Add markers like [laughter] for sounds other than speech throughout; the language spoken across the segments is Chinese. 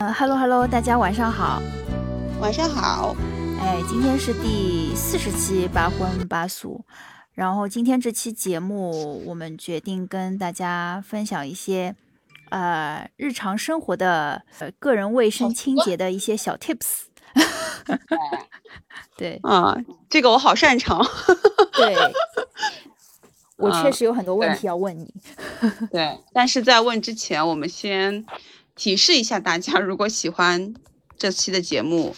嗯哈喽哈喽，大家晚上好，晚上好。哎，今天是第四十期八荤八素，然后今天这期节目，我们决定跟大家分享一些呃日常生活的呃个人卫生清洁的一些小 tips。[laughs] 对啊，这个我好擅长。[laughs] 对，我确实有很多问题要问你。[laughs] 对，但是在问之前，我们先提示一下大家，[laughs] 如果喜欢这期的节目。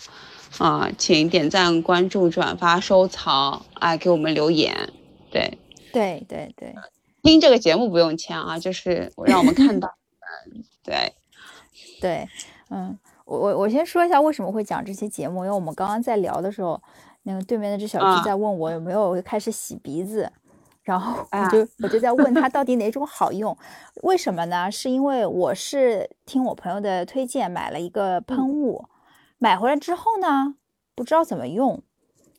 啊，请点赞、关注、转发、收藏，哎，给我们留言。对，对，对，对。听这个节目不用钱啊，就是让我们看到。[laughs] 嗯，对，对，嗯，我我我先说一下为什么会讲这期节目，因为我们刚刚在聊的时候，那个对面那只小猪在问我有没有开始洗鼻子，然后我就我就在问他 [laughs] 到底哪种好用？为什么呢？是因为我是听我朋友的推荐买了一个喷雾。买回来之后呢，不知道怎么用，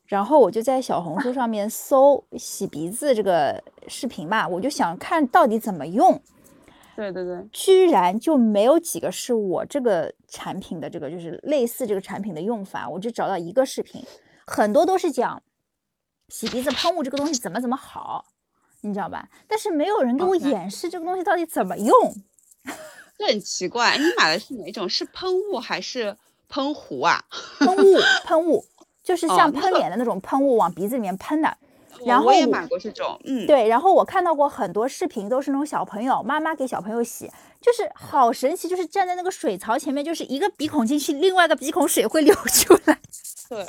然后我就在小红书上面搜洗鼻子这个视频嘛，我就想看到底怎么用。对对对，居然就没有几个是我这个产品的这个就是类似这个产品的用法，我就找到一个视频，很多都是讲洗鼻子喷雾这个东西怎么怎么好，你知道吧？但是没有人给我演示这个东西到底怎么用，[laughs] 这很奇怪。你买的是哪种？是喷雾还是？喷壶啊，[laughs] 喷雾，喷雾，就是像喷脸的那种喷雾，往鼻子里面喷的。然后我也买过这种，嗯，对。然后我看到过很多视频，都是那种小朋友妈妈给小朋友洗，就是好神奇，就是站在那个水槽前面，就是一个鼻孔进去，另外一个鼻孔水会流出来。对，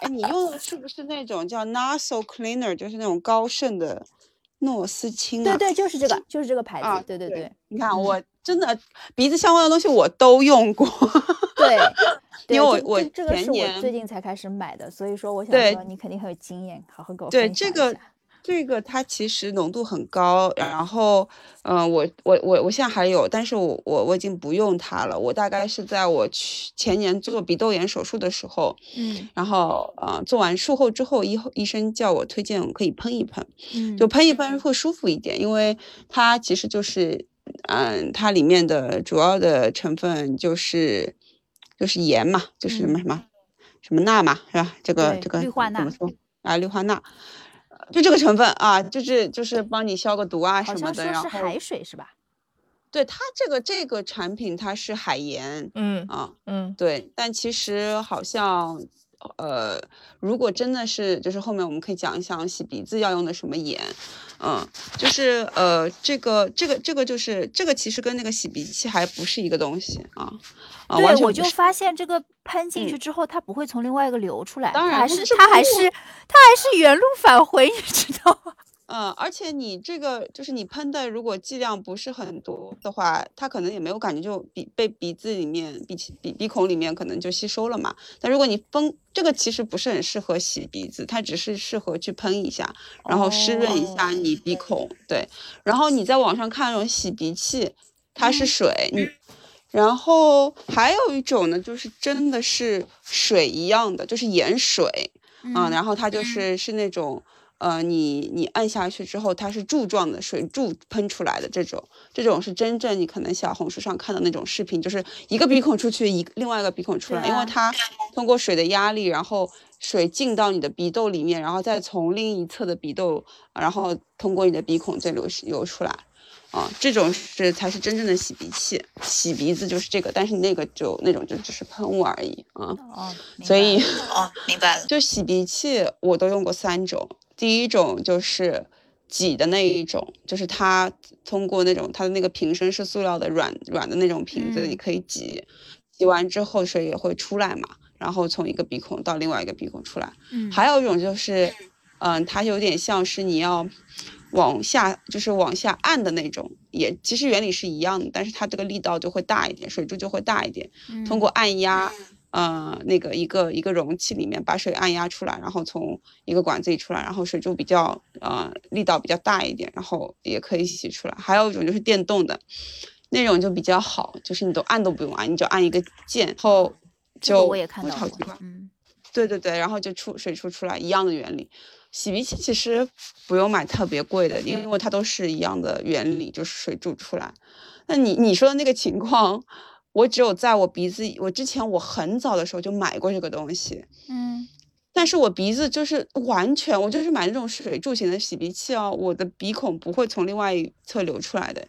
哎，你用的是不是那种叫 Nasal Cleaner，就是那种高盛的诺斯清？对对，就是这个，就是这个牌子。对对对，你看我。真的鼻子相关的东西我都用过，对，因为我我这个是我最近才开始买的，所以说我想说你肯定很有经验，好好给我对这个这个它其实浓度很高，然后嗯我我我我现在还有，但是我我我已经不用它了，我大概是在我去前年做鼻窦炎手术的时候，嗯，然后呃做完术后之后医医生叫我推荐可以喷一喷，嗯，就喷一喷会舒服一点，因为它其实就是。嗯，它里面的主要的成分就是就是盐嘛，就是什么什么什么钠嘛，是吧？这个这个氯化钠怎么说啊？氯化钠，就这个成分啊，就是就是帮你消个毒啊什么的。然后是海水是吧？对它这个这个产品它是海盐，嗯啊嗯对，但其实好像。呃，如果真的是，就是后面我们可以讲一讲洗鼻子要用的什么盐，嗯，就是呃，这个这个这个就是这个其实跟那个洗鼻器还不是一个东西啊，啊，对，我就发现这个喷进去之后，它不会从另外一个流出来，当然还是它还是它还是原路返回，你知道吗？嗯，而且你这个就是你喷的，如果剂量不是很多的话，它可能也没有感觉，就鼻被鼻子里面鼻鼻鼻孔里面可能就吸收了嘛。但如果你喷这个，其实不是很适合洗鼻子，它只是适合去喷一下，然后湿润一下你鼻孔。对，然后你在网上看那种洗鼻器，它是水，你，然后还有一种呢，就是真的是水一样的，就是盐水，嗯，然后它就是是那种。呃，你你按下去之后，它是柱状的水柱喷出来的这种，这种是真正你可能小红书上看的那种视频，就是一个鼻孔出去，一另外一个鼻孔出来，因为它通过水的压力，然后水进到你的鼻窦里面，然后再从另一侧的鼻窦，然后通过你的鼻孔再流流出来，啊，这种是才是真正的洗鼻器，洗鼻子就是这个，但是那个就那种就只是喷雾而已啊，哦，所以。哦，明白了，就洗鼻器我都用过三种。第一种就是挤的那一种，就是它通过那种它的那个瓶身是塑料的软软的那种瓶子，你可以挤，挤完之后水也会出来嘛，然后从一个鼻孔到另外一个鼻孔出来。嗯，还有一种就是，嗯，它有点像是你要往下，就是往下按的那种，也其实原理是一样的，但是它这个力道就会大一点，水柱就会大一点，通过按压。呃，那个一个一个容器里面把水按压出来，然后从一个管子里出来，然后水柱比较呃力道比较大一点，然后也可以洗出来。还有一种就是电动的，那种就比较好，就是你都按都不用按，你就按一个键，然后就我也看到了，嗯，[laughs] 对对对，然后就出水出出来一样的原理。洗鼻器其实不用买特别贵的，因为它都是一样的原理，就是水柱出来。那你你说的那个情况。我只有在我鼻子，我之前我很早的时候就买过这个东西，嗯，但是我鼻子就是完全，我就是买那种水柱型的洗鼻器哦，我的鼻孔不会从另外一侧流出来的，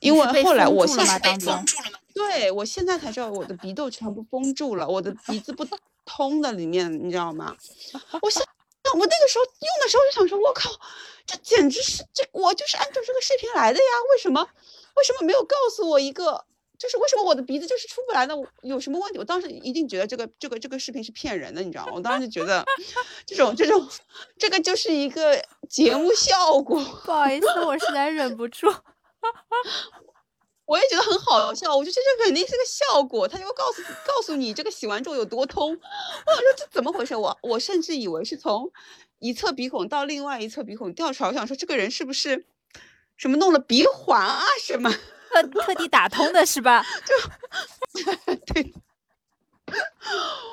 因为后来我现在被封住了吗？对，我现在才知道我的鼻窦全部封住了，我的鼻子不通的里面，你知道吗？我现我那个时候用的时候就想说，我靠，这简直是这我就是按照这个视频来的呀，为什么为什么没有告诉我一个？就是为什么我的鼻子就是出不来呢？有什么问题？我当时一定觉得这个这个这个视频是骗人的，你知道吗？我当时就觉得 [laughs] 这种这种这个就是一个节目效果。不好意思，我实在忍不住。[laughs] 我也觉得很好笑，我就觉得这肯定是个效果，他就会告诉告诉你这个洗完之后有多通。[laughs] 我说这怎么回事？我我甚至以为是从一侧鼻孔到另外一侧鼻孔掉出来，我想说这个人是不是什么弄了鼻环啊什么？特特地打通的是吧？就 [laughs] 对，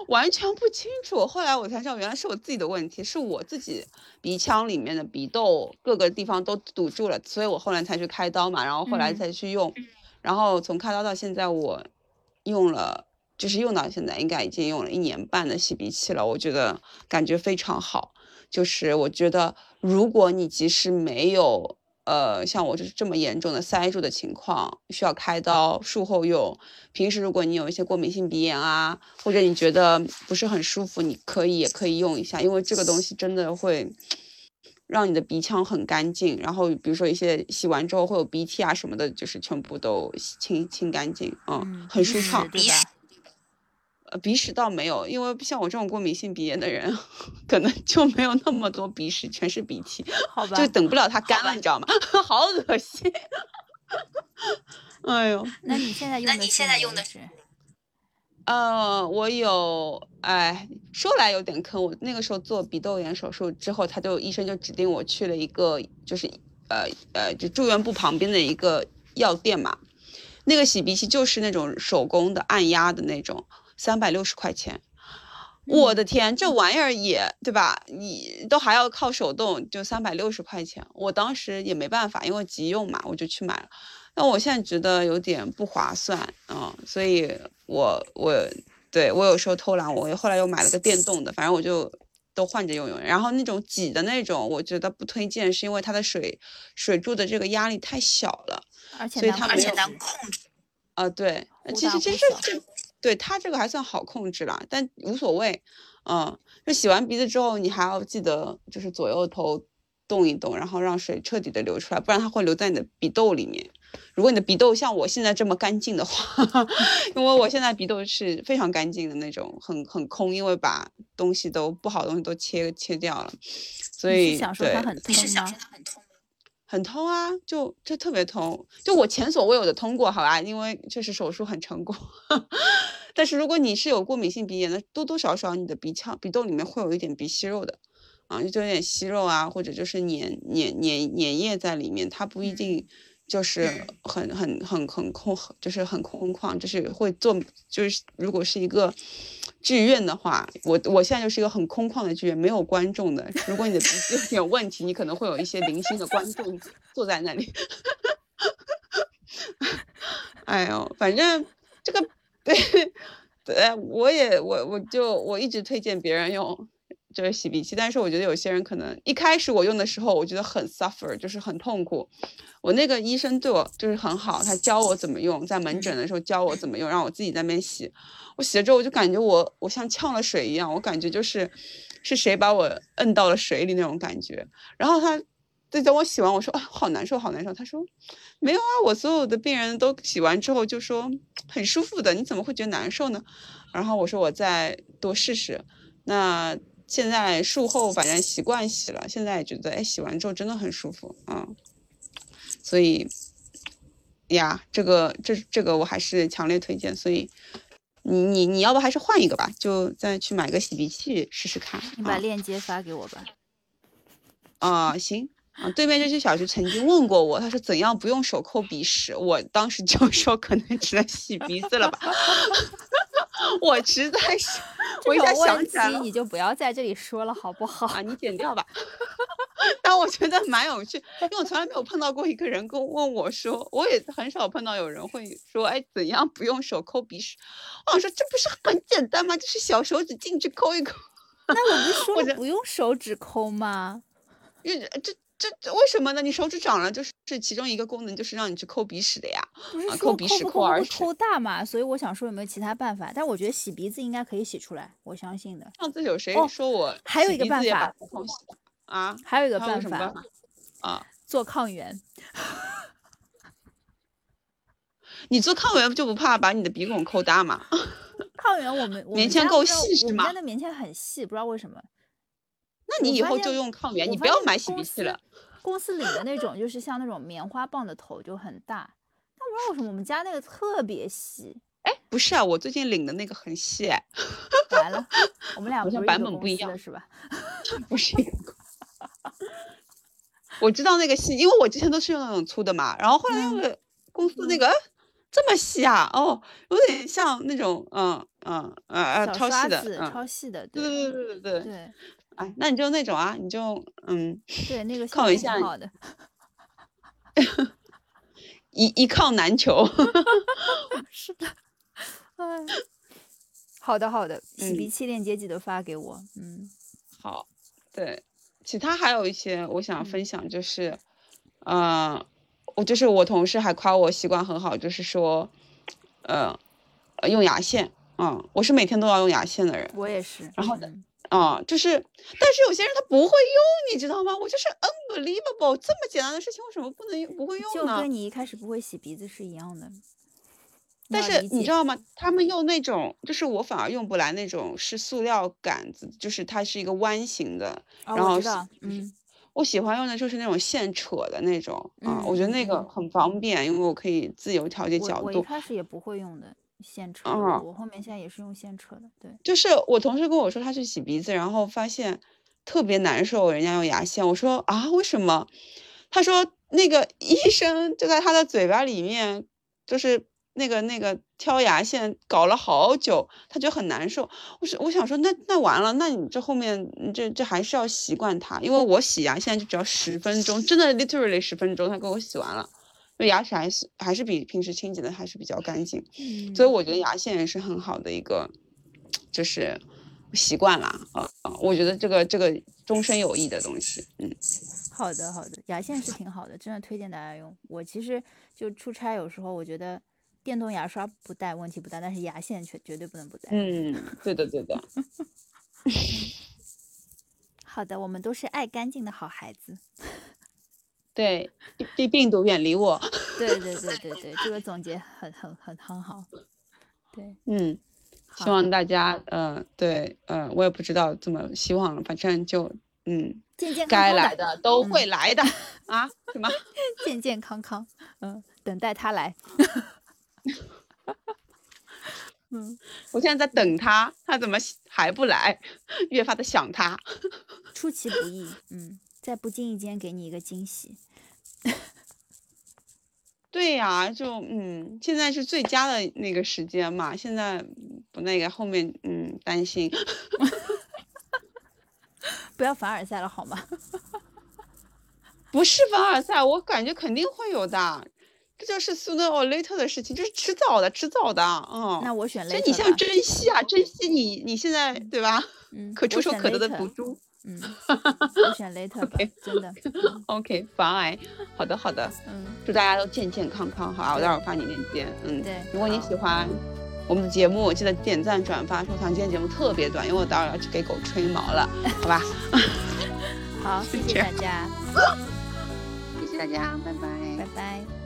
完全不清楚。后来我才知道，原来是我自己的问题，是我自己鼻腔里面的鼻窦各个地方都堵住了，所以我后来才去开刀嘛，然后后来才去用，然后从开刀到现在，我用了，就是用到现在应该已经用了一年半的洗鼻器了，我觉得感觉非常好。就是我觉得，如果你即使没有。呃，像我就是这么严重的塞住的情况，需要开刀术后用。平时如果你有一些过敏性鼻炎啊，或者你觉得不是很舒服，你可以也可以用一下，因为这个东西真的会 [sniffs] 让你的鼻腔很干净。然后比如说一些洗完之后会有鼻涕啊什么的，就是全部都清清干净，嗯，很舒畅，对吧？呃，鼻屎倒没有，因为像我这种过敏性鼻炎的人，[laughs] 可能就没有那么多鼻屎，全是鼻涕，好 [laughs] 吧，就等不了它干了，你知道吗？[laughs] 好恶心！哎呦，那你现在用的？那你现在用的是？呃，我有，哎，说来有点坑，我那个时候做鼻窦炎手术之后，他就医生就指定我去了一个，就是呃呃，就住院部旁边的一个药店嘛，那个洗鼻器就是那种手工的按压的那种。三百六十块钱，我的天，这玩意儿也对吧？你都还要靠手动，就三百六十块钱。我当时也没办法，因为急用嘛，我就去买了。那我现在觉得有点不划算啊，所以我我对我有时候偷懒，我后来又买了个电动的，反正我就都换着用用。然后那种挤的那种，我觉得不推荐，是因为它的水水柱的这个压力太小了，而且它而且难控制。啊，对，其实其实这。对它这个还算好控制啦，但无所谓，嗯，就洗完鼻子之后，你还要记得就是左右头动一动，然后让水彻底的流出来，不然它会留在你的鼻窦里面。如果你的鼻窦像我现在这么干净的话，[laughs] 因为我现在鼻窦是非常干净的那种，很很空，因为把东西都不好的东西都切切掉了，所以对，你是想说它很痛？很通啊，就就特别通，就我前所未有的通过，好吧，因为确实手术很成功。[laughs] 但是如果你是有过敏性鼻炎的，多多少少你的鼻腔、鼻窦里面会有一点鼻息肉的，啊，就有点息肉啊，或者就是粘粘粘粘液在里面，它不一定。就是 [clears throat] 很很很很空，就是很空旷，就是会做，就是如果是一个剧院的话，我我现在就是一个很空旷的剧院，没有观众的。如果你的鼻子 [laughs] 有点问题，你可能会有一些零星的观众坐在那里。[laughs] 哎呦，反正这个对 [laughs] 对，我也我我就我一直推荐别人用。就是洗鼻器，但是我觉得有些人可能一开始我用的时候，我觉得很 suffer，就是很痛苦。我那个医生对我就是很好，他教我怎么用，在门诊的时候教我怎么用，让我自己在那边洗。我洗了之后，我就感觉我我像呛了水一样，我感觉就是是谁把我摁到了水里那种感觉。然后他对等我洗完，我说啊好难受，好难受。他说没有啊，我所有的病人都洗完之后就说很舒服的，你怎么会觉得难受呢？然后我说我再多试试。那。现在术后反正习惯洗了，现在觉得哎，洗完之后真的很舒服啊，所以呀，这个这这个我还是强烈推荐。所以你你你要不还是换一个吧，就再去买个洗鼻器试试看。你把链接发给我吧。啊，行啊。对面这些小学曾经问过我，他说怎样不用手抠鼻屎？我当时就 [laughs] 说可能只能洗鼻子了吧。[laughs] 我实在是，[laughs] 我一下想起来你就不要在这里说了，好不好？啊，你剪掉吧。但我觉得蛮有趣，因为我从来没有碰到过一个人跟问我说，我也很少碰到有人会说，哎，怎样不用手抠鼻屎？我想说这不是很简单吗？就是小手指进去抠一抠。那我不是说了不用手指抠吗？这这这为什么呢？你手指长了，就是其中一个功能就是让你去抠鼻屎的呀。不是抠鼻屎、抠耳屎、抠大嘛？所以我想说有没有其他办法？但我觉得洗鼻子应该可以洗出来，我相信的。上次有谁说我还有一个办法啊？还有一个办法啊？做抗原。[laughs] 你做抗原就不怕把你的鼻孔抠大吗？[laughs] 抗原我们棉签够细是吗？我们家的棉签很细，不知道为什么。那你以后就用抗原，你不要买洗鼻器了。公司领的那种就是像那种棉花棒的头就很大，但不知道为什么我们家那个特别细。哎，不是啊，我最近领的那个很细。[laughs] 完了，我们俩好像版本不一样是吧？[laughs] 不是。[laughs] 我知道那个细，因为我之前都是用那种粗的嘛，然后后来那个公司那个。这么细啊？哦，有点像那种，嗯嗯呃呃，超细的，超细的，对对对对对对对。哎，那你就那种啊，你就嗯，对那个抗一下，好的，[laughs] 一一靠难求。[laughs] 是的，哎，好的好的，洗鼻器链接记得发给我。嗯，好，对，其他还有一些我想分享，就是，嗯。我就是我同事还夸我习惯很好，就是说，呃，用牙线，嗯，我是每天都要用牙线的人。我也是。然后，啊，就是，但是有些人他不会用，你知道吗？我就是 unbelievable，这么简单的事情为什么不能用？不会用呢？就跟你一开始不会洗鼻子是一样的。但是你知道吗？他们用那种，就是我反而用不来那种，是塑料杆子，就是它是一个弯形的，然后嗯。我喜欢用的就是那种线扯的那种啊，我觉得那个很方便，因为我可以自由调节角度。我一开始也不会用的线扯，我后面现在也是用线扯的。对，就是我同事跟我说他去洗鼻子，然后发现特别难受，人家用牙线。我说啊，为什么？他说那个医生就在他的嘴巴里面，就是。那个那个挑牙线搞了好久，他就很难受。我是我想说，那那完了，那你这后面这这还是要习惯它，因为我洗牙现在就只要十分钟，真的 literally 十分钟，他给我洗完了，因为牙齿还是还是比平时清洁的还是比较干净。嗯，所以我觉得牙线也是很好的一个，就是习惯啦。啊啊，我觉得这个这个终身有益的东西。嗯，好的好的，牙线是挺好的，真的推荐大家用。我其实就出差有时候我觉得。电动牙刷不带问题不大，但是牙线却绝对不能不带。嗯，对的对的。[laughs] 好的，我们都是爱干净的好孩子。对，对病毒远离我。[laughs] 对对对对对，这个总结很很很很好。对，嗯，希望大家，嗯，对，嗯，我也不知道怎么希望，反正就，嗯，健健该来的都会来的啊？什么？[laughs] 健健康康，嗯，等待他来。[laughs] 嗯，我现在在等他，他怎么还不来？越发的想他。出其不意，嗯，在不经意间给你一个惊喜。对呀，就嗯，现在是最佳的那个时间嘛，现在不那个后面嗯担心。[laughs] 不要凡尔赛了好吗？不是凡尔赛，我感觉肯定会有的。这就是 sooner or later 的事情，这是迟早的，迟早的，嗯。那我选 later。所以你像珍惜啊，珍惜你你现在对吧？嗯。可触手可得的赌注。嗯。[laughs] 我选 later。OK。真的。OK。防癌。好的好的。嗯。祝大家都健健康康，好啊！我待会儿发你链接。嗯。对。如果你喜欢我们的节目，记得点赞、转发、收藏。今天节目特别短，因为我待会儿要去给狗吹毛了，好吧？[laughs] 好，[laughs] 谢谢大家。谢谢大家，拜拜。拜拜。